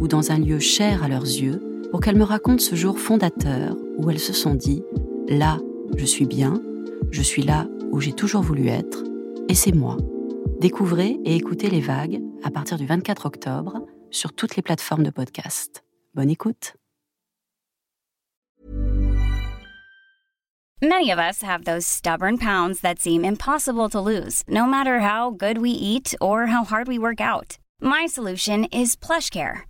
ou dans un lieu cher à leurs yeux pour qu'elles me racontent ce jour fondateur où elles se sont dit ⁇ Là, je suis bien, je suis là où j'ai toujours voulu être, et c'est moi ⁇ Découvrez et écoutez les vagues à partir du 24 octobre sur toutes les plateformes de podcast. Bonne écoute. Many of us have those stubborn pounds that seem impossible to lose, no matter how good we eat or how hard we work out. My solution is PlushCare.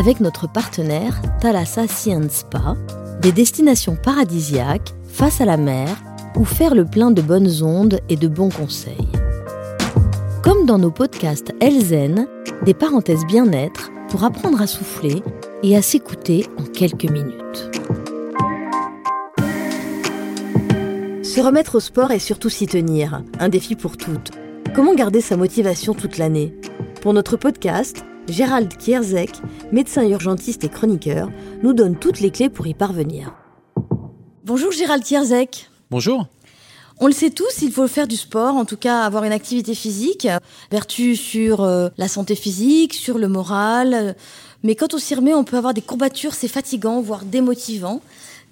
Avec notre partenaire Thalassa Science Spa, des destinations paradisiaques face à la mer ou faire le plein de bonnes ondes et de bons conseils. Comme dans nos podcasts Elzen, des parenthèses bien-être pour apprendre à souffler et à s'écouter en quelques minutes. Se remettre au sport et surtout s'y tenir, un défi pour toutes. Comment garder sa motivation toute l'année? Pour notre podcast, Gérald Kierzek, médecin urgentiste et chroniqueur, nous donne toutes les clés pour y parvenir. Bonjour Gérald Kierzek. Bonjour. On le sait tous, il faut faire du sport, en tout cas avoir une activité physique, vertu sur euh, la santé physique, sur le moral. Mais quand on s'y remet, on peut avoir des courbatures, c'est fatigant, voire démotivant.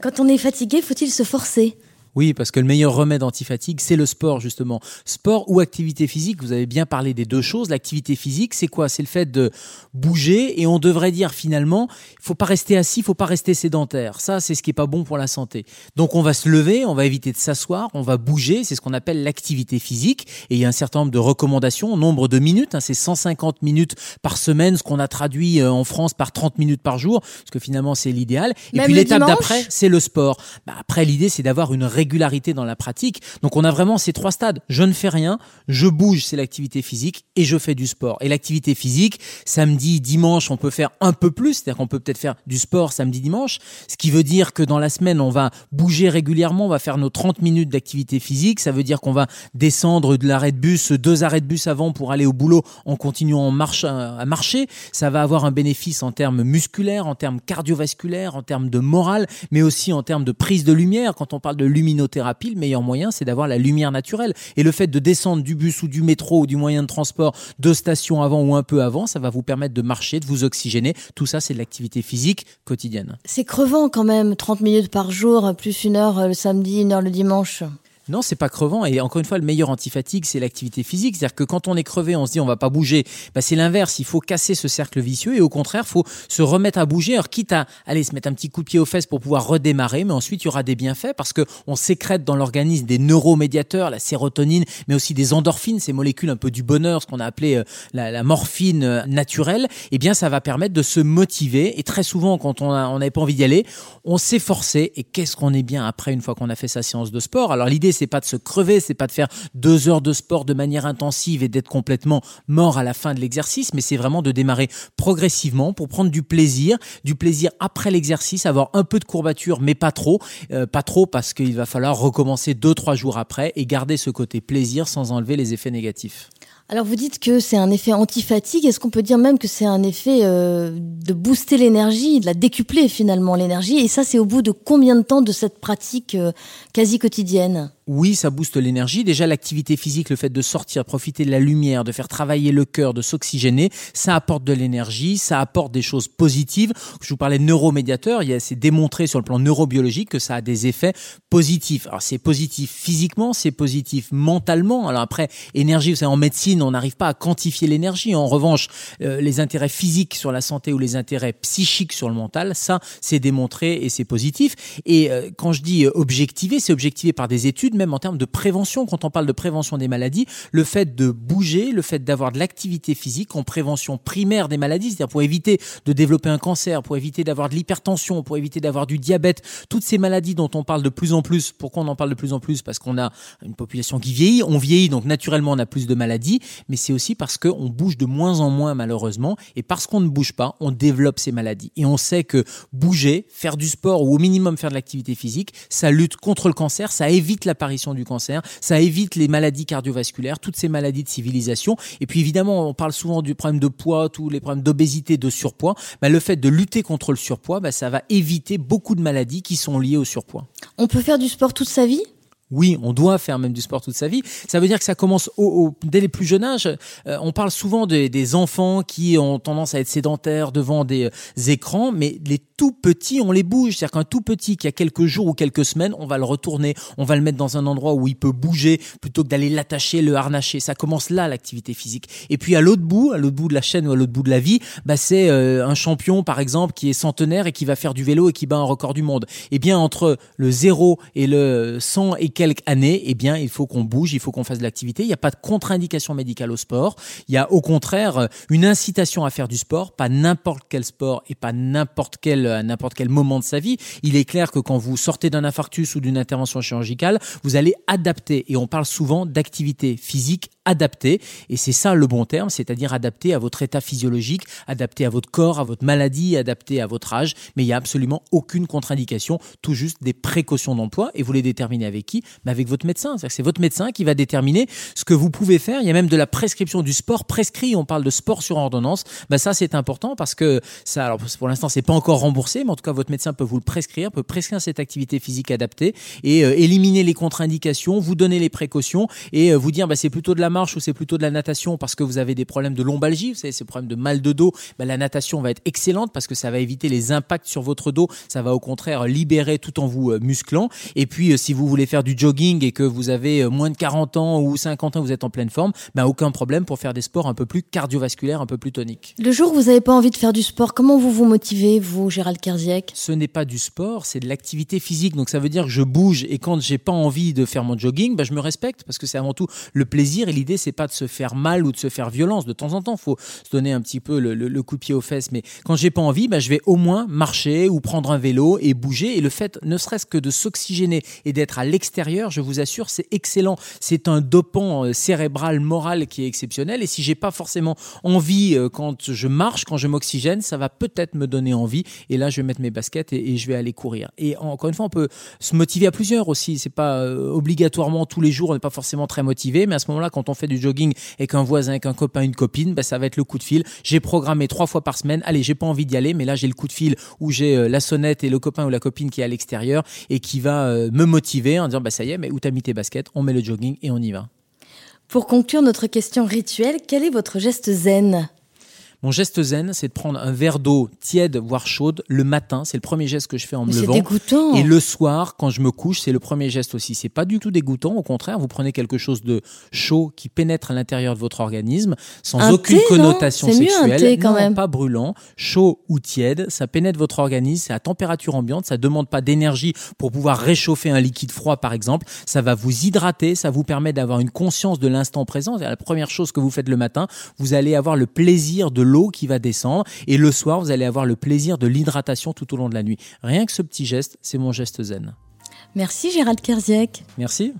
Quand on est fatigué, faut-il se forcer? Oui, parce que le meilleur remède anti-fatigue, c'est le sport, justement. Sport ou activité physique, vous avez bien parlé des deux choses. L'activité physique, c'est quoi? C'est le fait de bouger et on devrait dire finalement, il faut pas rester assis, il faut pas rester sédentaire. Ça, c'est ce qui est pas bon pour la santé. Donc on va se lever, on va éviter de s'asseoir, on va bouger, c'est ce qu'on appelle l'activité physique. Et il y a un certain nombre de recommandations, nombre de minutes, hein, c'est 150 minutes par semaine, ce qu'on a traduit euh, en France par 30 minutes par jour, parce que finalement c'est l'idéal. Et puis l'étape d'après, c'est le sport. Bah, après, l'idée, c'est d'avoir une régulation dans la pratique. Donc on a vraiment ces trois stades. Je ne fais rien, je bouge, c'est l'activité physique, et je fais du sport. Et l'activité physique, samedi, dimanche, on peut faire un peu plus, c'est-à-dire qu'on peut peut-être faire du sport samedi, dimanche, ce qui veut dire que dans la semaine, on va bouger régulièrement, on va faire nos 30 minutes d'activité physique, ça veut dire qu'on va descendre de l'arrêt de bus, deux arrêts de bus avant pour aller au boulot en continuant marche, à marcher. Ça va avoir un bénéfice en termes musculaires, en termes cardiovasculaires, en termes de morale, mais aussi en termes de prise de lumière. Quand on parle de luminosité, le meilleur moyen, c'est d'avoir la lumière naturelle. Et le fait de descendre du bus ou du métro ou du moyen de transport deux stations avant ou un peu avant, ça va vous permettre de marcher, de vous oxygéner. Tout ça, c'est de l'activité physique quotidienne. C'est crevant quand même, 30 minutes par jour, plus une heure le samedi, une heure le dimanche. Non, c'est pas crevant. Et encore une fois, le meilleur antifatigue, c'est l'activité physique. C'est-à-dire que quand on est crevé, on se dit on va pas bouger. Bah, c'est l'inverse. Il faut casser ce cercle vicieux et au contraire, faut se remettre à bouger. Alors quitte à aller se mettre un petit coup de pied aux fesses pour pouvoir redémarrer, mais ensuite il y aura des bienfaits parce que on sécrète dans l'organisme des neuromédiateurs, la sérotonine, mais aussi des endorphines, ces molécules un peu du bonheur, ce qu'on a appelé euh, la, morphine euh, naturelle. Eh bien, ça va permettre de se motiver. Et très souvent, quand on n'avait pas envie d'y aller, on s'est. Et qu'est-ce qu'on est bien après une fois qu'on a fait sa séance de sport? Alors l'idée c'est pas de se crever, c'est pas de faire deux heures de sport de manière intensive et d'être complètement mort à la fin de l'exercice, mais c'est vraiment de démarrer progressivement pour prendre du plaisir, du plaisir après l'exercice, avoir un peu de courbature, mais pas trop, euh, pas trop parce qu'il va falloir recommencer deux trois jours après et garder ce côté plaisir sans enlever les effets négatifs. Alors vous dites que c'est un effet anti-fatigue. Est-ce qu'on peut dire même que c'est un effet euh, de booster l'énergie, de la décupler finalement l'énergie? Et ça, c'est au bout de combien de temps de cette pratique euh, quasi quotidienne? Oui, ça booste l'énergie. Déjà, l'activité physique, le fait de sortir, profiter de la lumière, de faire travailler le cœur, de s'oxygéner, ça apporte de l'énergie, ça apporte des choses positives. Je vous parlais de a, c'est démontré sur le plan neurobiologique que ça a des effets positifs. Alors, c'est positif physiquement, c'est positif mentalement. Alors après, énergie, vous savez, en médecine, on n'arrive pas à quantifier l'énergie. En revanche, euh, les intérêts physiques sur la santé ou les intérêts psychiques sur le mental, ça, c'est démontré et c'est positif. Et euh, quand je dis objectiver, c'est objectivé par des études même en termes de prévention, quand on parle de prévention des maladies, le fait de bouger, le fait d'avoir de l'activité physique en prévention primaire des maladies, c'est-à-dire pour éviter de développer un cancer, pour éviter d'avoir de l'hypertension, pour éviter d'avoir du diabète, toutes ces maladies dont on parle de plus en plus. Pourquoi on en parle de plus en plus? Parce qu'on a une population qui vieillit, on vieillit, donc naturellement on a plus de maladies, mais c'est aussi parce qu'on bouge de moins en moins malheureusement, et parce qu'on ne bouge pas, on développe ces maladies. Et on sait que bouger, faire du sport ou au minimum faire de l'activité physique, ça lutte contre le cancer, ça évite l'apparition du cancer, ça évite les maladies cardiovasculaires, toutes ces maladies de civilisation. Et puis évidemment, on parle souvent du problème de poids, tous les problèmes d'obésité, de surpoids. Bah, le fait de lutter contre le surpoids, bah, ça va éviter beaucoup de maladies qui sont liées au surpoids. On peut faire du sport toute sa vie? Oui, on doit faire même du sport toute sa vie. Ça veut dire que ça commence au, dès les plus jeunes âges. Euh, on parle souvent des enfants qui ont tendance à être sédentaires devant des euh, écrans, mais les tout petits, on les bouge. C'est-à-dire qu'un tout petit qui a quelques jours ou quelques semaines, on va le retourner, on va le mettre dans un endroit où il peut bouger plutôt que d'aller l'attacher, le harnacher. Ça commence là l'activité physique. Et puis à l'autre bout, à l'autre bout de la chaîne ou à l'autre bout de la vie, bah c'est euh, un champion par exemple qui est centenaire et qui va faire du vélo et qui bat un record du monde. Eh bien entre le zéro et le 100 et quelques années, eh bien, il faut qu'on bouge, il faut qu'on fasse de l'activité. Il n'y a pas de contre-indication médicale au sport. Il y a au contraire une incitation à faire du sport, pas n'importe quel sport et pas n'importe quel à n'importe quel moment de sa vie. Il est clair que quand vous sortez d'un infarctus ou d'une intervention chirurgicale, vous allez adapter. Et on parle souvent d'activité physique adapté. Et c'est ça le bon terme, c'est-à-dire adapté à votre état physiologique, adapté à votre corps, à votre maladie, adapté à votre âge. Mais il n'y a absolument aucune contre-indication, tout juste des précautions d'emploi. Et vous les déterminez avec qui? Mais Avec votre médecin. C'est votre médecin qui va déterminer ce que vous pouvez faire. Il y a même de la prescription du sport prescrit. On parle de sport sur ordonnance. Ben ça, c'est important parce que ça, alors pour l'instant, c'est pas encore remboursé, mais en tout cas, votre médecin peut vous le prescrire, peut prescrire cette activité physique adaptée et euh, éliminer les contre-indications, vous donner les précautions et euh, vous dire, bah, c'est plutôt de la ou c'est plutôt de la natation parce que vous avez des problèmes de lombalgie, vous savez, ces problèmes de mal de dos, ben, la natation va être excellente parce que ça va éviter les impacts sur votre dos, ça va au contraire libérer tout en vous euh, musclant. Et puis, euh, si vous voulez faire du jogging et que vous avez moins de 40 ans ou 50 ans, vous êtes en pleine forme, ben, aucun problème pour faire des sports un peu plus cardiovasculaires, un peu plus toniques. Le jour où vous n'avez pas envie de faire du sport, comment vous vous motivez, vous, Ce n'est pas du sport, c'est de l'activité physique. Donc ça veut dire que je bouge et quand j'ai pas envie de faire mon jogging, ben, je me respecte parce que c'est avant tout le plaisir et l'idée c'est pas de se faire mal ou de se faire violence. De temps en temps, faut se donner un petit peu le, coup de pied aux fesses. Mais quand j'ai pas envie, bah, je vais au moins marcher ou prendre un vélo et bouger. Et le fait, ne serait-ce que de s'oxygéner et d'être à l'extérieur, je vous assure, c'est excellent. C'est un dopant euh, cérébral, moral qui est exceptionnel. Et si j'ai pas forcément envie euh, quand je marche, quand je m'oxygène, ça va peut-être me donner envie. Là, je vais mettre mes baskets et, je vais aller courir. Et encore une fois, on peut se motiver à plusieurs aussi. C'est pas euh, obligatoirement tous les jours, on n'est pas forcément très motivé. Mais à ce moment-là, quand on fait du jogging et qu'un voisin, avec un copain, une copine, bah, ça va être le coup de fil. J'ai programmé trois fois par semaine. Allez, j'ai pas envie d'y aller, mais là j'ai le coup de fil où j'ai euh, la sonnette et le copain ou la copine qui est à l'extérieur et qui va euh, me motiver en disant bah ça y est, mais où t'as mis tes baskets? On met le jogging et on y va. Pour conclure notre question rituelle, quel est votre geste zen? Mon geste zen, c'est de prendre un verre d'eau tiède, voire chaude, le matin. C'est le premier geste que je fais en me C'est levant. dégoûtant. Et le soir, quand je me couche, c'est le premier geste aussi. C'est pas du tout dégoûtant. Au contraire, vous prenez quelque chose de chaud qui pénètre à l'intérieur de votre organisme, sans Un aucune thé, connotation C'est mieux un sexuelle. thé, quand Non, même. pas brûlant, chaud ou tiède. Ça pénètre votre organisme. C'est à température ambiante. Ça demande pas d'énergie pour pouvoir réchauffer un liquide froid, par exemple. Ça va vous hydrater. Ça vous permet d'avoir une conscience de l'instant présent. C'est la première chose que vous faites le matin. Vous allez avoir le plaisir de l'eau qui va descendre. Et le soir, vous allez avoir le plaisir de l'hydratation tout au long de la nuit. Rien que ce petit geste, c'est mon geste zen. Merci Gérald Kerziek. Merci.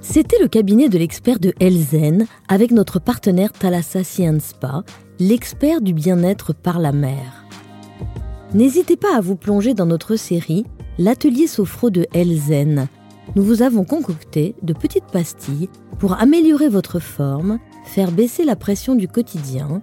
C'était le cabinet de l'expert de Elzen avec notre partenaire Thalassa Science Spa, l'expert du bien-être par la mer. N'hésitez pas à vous plonger dans notre série L'atelier sophro de Elzen. Nous vous avons concocté de petites pastilles pour améliorer votre forme, faire baisser la pression du quotidien